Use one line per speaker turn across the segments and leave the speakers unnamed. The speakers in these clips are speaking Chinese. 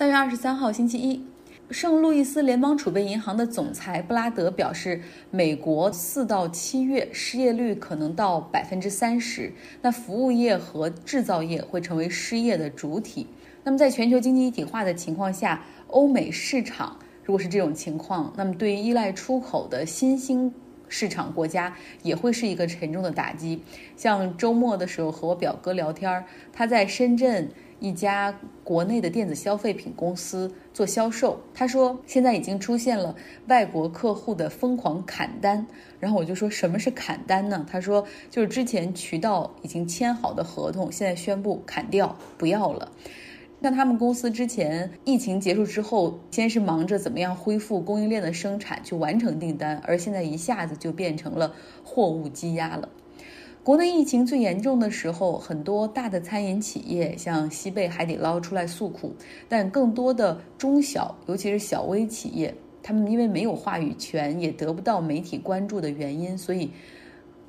三月二十三号，星期一，圣路易斯联邦储备银行的总裁布拉德表示，美国四到七月失业率可能到百分之三十，那服务业和制造业会成为失业的主体。那么，在全球经济一体化的情况下，欧美市场如果是这种情况，那么对于依赖出口的新兴市场国家也会是一个沉重的打击。像周末的时候和我表哥聊天，他在深圳一家国内的电子消费品公司做销售，他说现在已经出现了外国客户的疯狂砍单。然后我就说什么是砍单呢？他说就是之前渠道已经签好的合同，现在宣布砍掉，不要了。像他们公司之前疫情结束之后，先是忙着怎么样恢复供应链的生产，去完成订单，而现在一下子就变成了货物积压了。国内疫情最严重的时候，很多大的餐饮企业，像西贝、海底捞出来诉苦，但更多的中小，尤其是小微企业，他们因为没有话语权，也得不到媒体关注的原因，所以。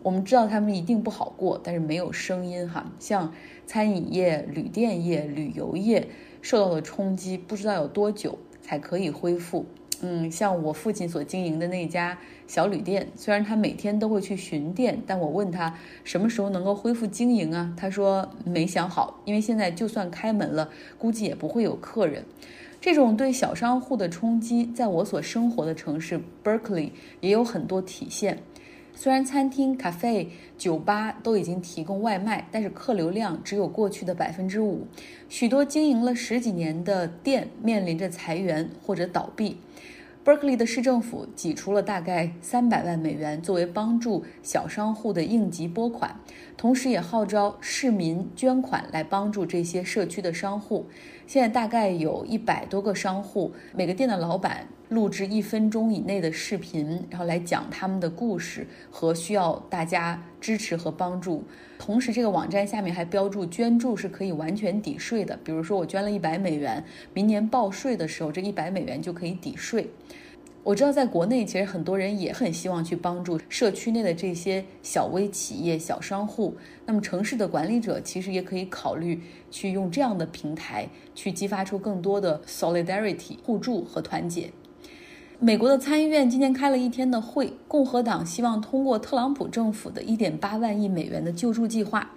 我们知道他们一定不好过，但是没有声音哈。像餐饮业、旅店业、旅游业受到的冲击，不知道有多久才可以恢复。嗯，像我父亲所经营的那家小旅店，虽然他每天都会去巡店，但我问他什么时候能够恢复经营啊？他说没想好，因为现在就算开门了，估计也不会有客人。这种对小商户的冲击，在我所生活的城市 Berkeley 也有很多体现。虽然餐厅、咖啡、酒吧都已经提供外卖，但是客流量只有过去的百分之五。许多经营了十几年的店面临着裁员或者倒闭。Berkeley 的市政府挤出了大概三百万美元作为帮助小商户的应急拨款，同时也号召市民捐款来帮助这些社区的商户。现在大概有一百多个商户，每个店的老板。录制一分钟以内的视频，然后来讲他们的故事和需要大家支持和帮助。同时，这个网站下面还标注捐助是可以完全抵税的。比如说，我捐了一百美元，明年报税的时候，这一百美元就可以抵税。我知道，在国内其实很多人也很希望去帮助社区内的这些小微企业、小商户。那么，城市的管理者其实也可以考虑去用这样的平台，去激发出更多的 solidarity 互助和团结。美国的参议院今天开了一天的会，共和党希望通过特朗普政府的1.8万亿美元的救助计划，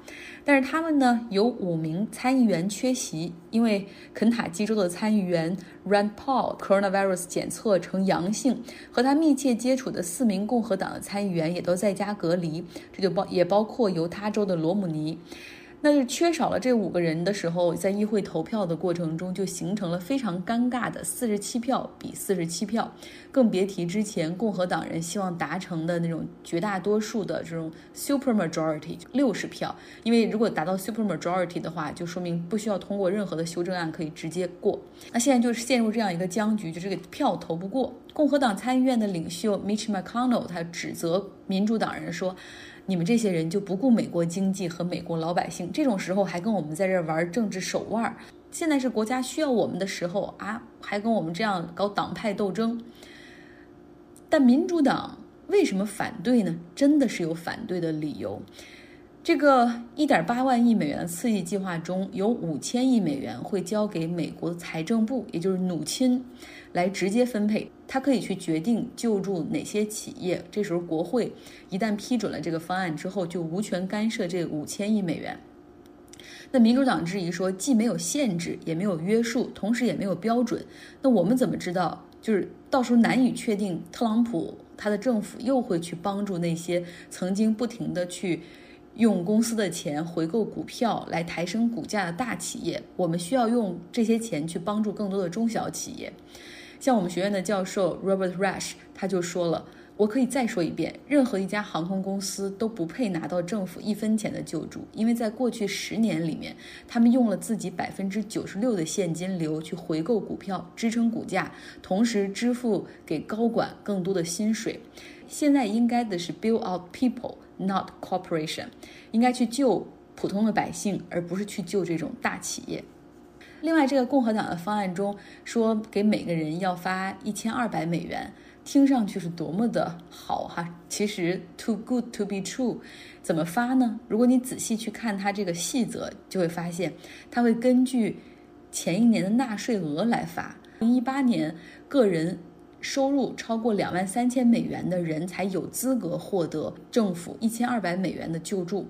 但是他们呢有五名参议员缺席，因为肯塔基州的参议员 Rand Paul coronavirus 检测呈阳性，和他密切接触的四名共和党的参议员也都在家隔离，这就包也包括犹他州的罗姆尼。那就缺少了这五个人的时候，在议会投票的过程中，就形成了非常尴尬的四十七票比四十七票，更别提之前共和党人希望达成的那种绝大多数的这种 super majority 六十票。因为如果达到 super majority 的话，就说明不需要通过任何的修正案可以直接过。那现在就是陷入这样一个僵局，就这个票投不过。共和党参议院的领袖 Mitch McConnell 他指责民主党人说。你们这些人就不顾美国经济和美国老百姓，这种时候还跟我们在这玩政治手腕。现在是国家需要我们的时候啊，还跟我们这样搞党派斗争。但民主党为什么反对呢？真的是有反对的理由。这个一点八万亿美元的刺激计划中有五千亿美元会交给美国财政部，也就是努钦。来直接分配，他可以去决定救助哪些企业。这时候国会一旦批准了这个方案之后，就无权干涉这五千亿美元。那民主党质疑说，既没有限制，也没有约束，同时也没有标准。那我们怎么知道？就是到时候难以确定，特朗普他的政府又会去帮助那些曾经不停的去用公司的钱回购股票来抬升股价的大企业。我们需要用这些钱去帮助更多的中小企业。像我们学院的教授 Robert Rush，他就说了，我可以再说一遍，任何一家航空公司都不配拿到政府一分钱的救助，因为在过去十年里面，他们用了自己百分之九十六的现金流去回购股票，支撑股价，同时支付给高管更多的薪水。现在应该的是 build out people Not corporation，应该去救普通的百姓，而不是去救这种大企业。另外，这个共和党的方案中说，给每个人要发一千二百美元，听上去是多么的好哈！其实 too good to be true，怎么发呢？如果你仔细去看它这个细则，就会发现，它会根据前一年的纳税额来发。零一八年，个人收入超过两万三千美元的人才有资格获得政府一千二百美元的救助。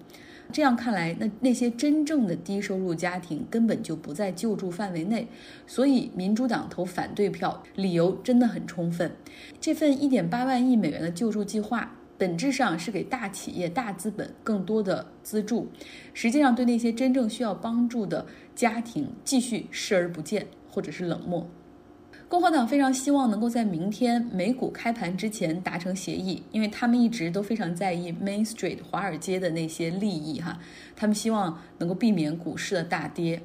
这样看来，那那些真正的低收入家庭根本就不在救助范围内，所以民主党投反对票，理由真的很充分。这份一点八万亿美元的救助计划，本质上是给大企业、大资本更多的资助，实际上对那些真正需要帮助的家庭继续视而不见，或者是冷漠。共和党非常希望能够在明天美股开盘之前达成协议，因为他们一直都非常在意 Main Street 华尔街的那些利益哈，他们希望能够避免股市的大跌，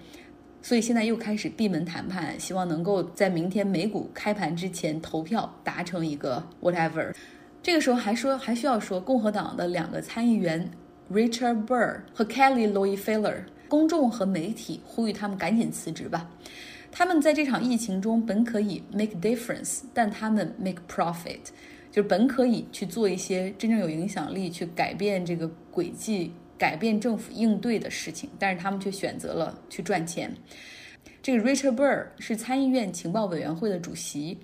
所以现在又开始闭门谈判，希望能够在明天美股开盘之前投票达成一个 whatever。这个时候还说还需要说，共和党的两个参议员 Richard Burr 和 Kelly l o y f i l l e r。公众和媒体呼吁他们赶紧辞职吧。他们在这场疫情中本可以 make difference，但他们 make profit，就是本可以去做一些真正有影响力、去改变这个轨迹、改变政府应对的事情，但是他们却选择了去赚钱。这个 Richard Burr 是参议院情报委员会的主席。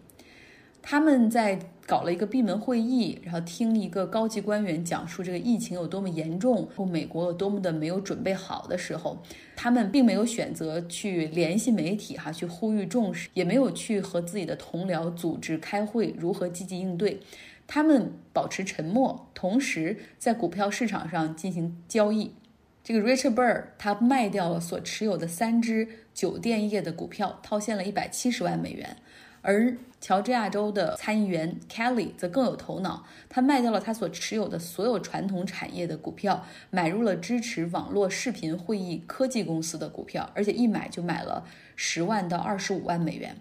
他们在搞了一个闭门会议，然后听一个高级官员讲述这个疫情有多么严重，或美国有多么的没有准备好的时候，他们并没有选择去联系媒体，哈，去呼吁重视，也没有去和自己的同僚组织开会，如何积极应对。他们保持沉默，同时在股票市场上进行交易。这个 Richard Burr 他卖掉了所持有的三只酒店业的股票，套现了一百七十万美元。而乔治亚州的参议员 Kelly 则更有头脑，他卖掉了他所持有的所有传统产业的股票，买入了支持网络视频会议科技公司的股票，而且一买就买了十万到二十五万美元，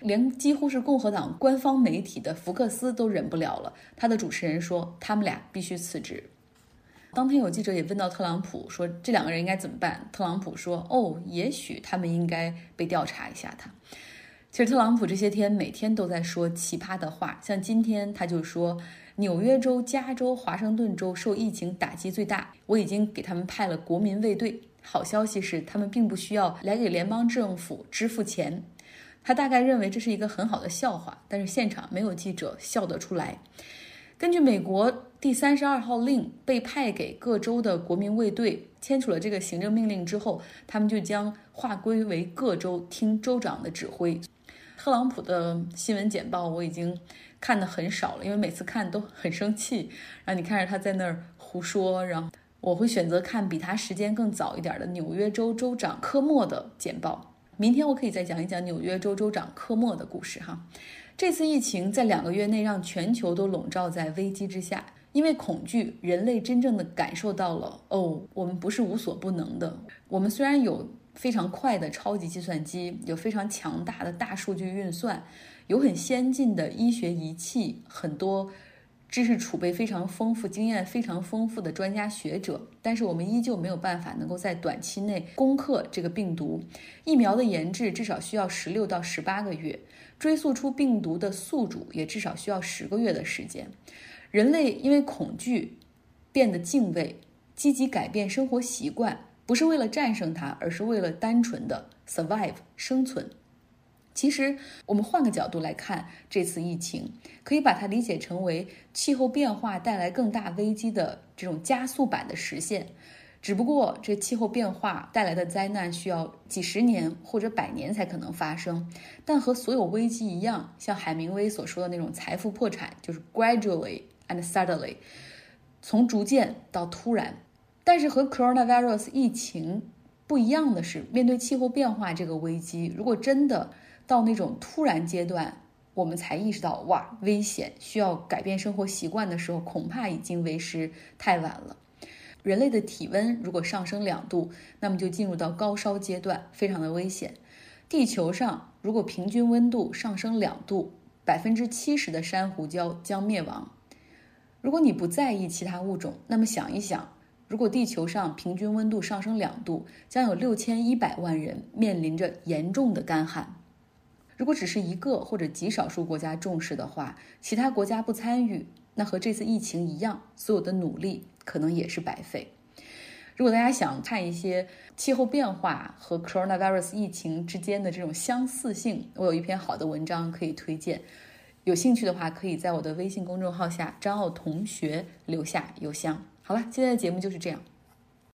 连几乎是共和党官方媒体的福克斯都忍不了了。他的主持人说，他们俩必须辞职。当天有记者也问到特朗普说，这两个人应该怎么办？特朗普说，哦，也许他们应该被调查一下他。其实特朗普这些天每天都在说奇葩的话，像今天他就说，纽约州、加州、华盛顿州受疫情打击最大，我已经给他们派了国民卫队。好消息是，他们并不需要来给联邦政府支付钱。他大概认为这是一个很好的笑话，但是现场没有记者笑得出来。根据美国第三十二号令，被派给各州的国民卫队签署了这个行政命令之后，他们就将划归为各州，听州长的指挥。特朗普的新闻简报我已经看的很少了，因为每次看都很生气。然后你看着他在那儿胡说，然后我会选择看比他时间更早一点的纽约州州长科莫的简报。明天我可以再讲一讲纽约州州长科莫的故事哈。这次疫情在两个月内让全球都笼罩在危机之下，因为恐惧，人类真正的感受到了哦，我们不是无所不能的。我们虽然有。非常快的超级计算机，有非常强大的大数据运算，有很先进的医学仪器，很多知识储备非常丰富、经验非常丰富的专家学者，但是我们依旧没有办法能够在短期内攻克这个病毒。疫苗的研制至少需要十六到十八个月，追溯出病毒的宿主也至少需要十个月的时间。人类因为恐惧变得敬畏，积极改变生活习惯。不是为了战胜它，而是为了单纯的 survive 生存。其实，我们换个角度来看，这次疫情可以把它理解成为气候变化带来更大危机的这种加速版的实现。只不过，这气候变化带来的灾难需要几十年或者百年才可能发生。但和所有危机一样，像海明威所说的那种财富破产，就是 gradually and suddenly，从逐渐到突然。但是和 coronavirus 疫情不一样的是，面对气候变化这个危机，如果真的到那种突然阶段，我们才意识到哇危险，需要改变生活习惯的时候，恐怕已经为时太晚了。人类的体温如果上升两度，那么就进入到高烧阶段，非常的危险。地球上如果平均温度上升两度，百分之七十的珊瑚礁将灭亡。如果你不在意其他物种，那么想一想。如果地球上平均温度上升两度，将有六千一百万人面临着严重的干旱。如果只是一个或者极少数国家重视的话，其他国家不参与，那和这次疫情一样，所有的努力可能也是白费。如果大家想看一些气候变化和 coronavirus 疫情之间的这种相似性，我有一篇好的文章可以推荐。有兴趣的话，可以在我的微信公众号下“张奥同学”留下邮箱。好了今天的节目就是这样。